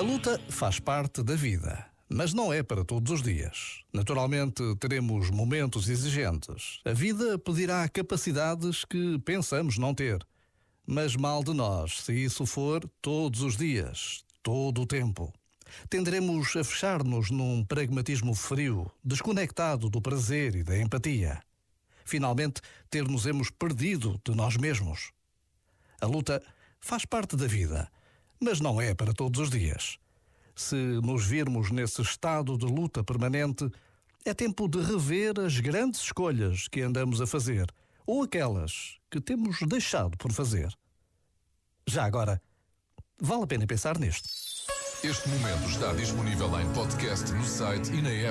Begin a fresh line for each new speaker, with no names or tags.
luta faz parte da vida, mas não é para todos os dias. Naturalmente, teremos momentos exigentes. A vida pedirá capacidades que pensamos não ter. Mas mal de nós se isso for todos os dias, todo o tempo. Tenderemos a fechar-nos num pragmatismo frio, desconectado do prazer e da empatia. Finalmente, ter-nos-emos perdido de nós mesmos. A luta faz parte da vida mas não é para todos os dias. Se nos virmos nesse estado de luta permanente, é tempo de rever as grandes escolhas que andamos a fazer ou aquelas que temos deixado por fazer. Já agora, vale a pena pensar nisto.
Este momento está disponível em podcast no site e na app.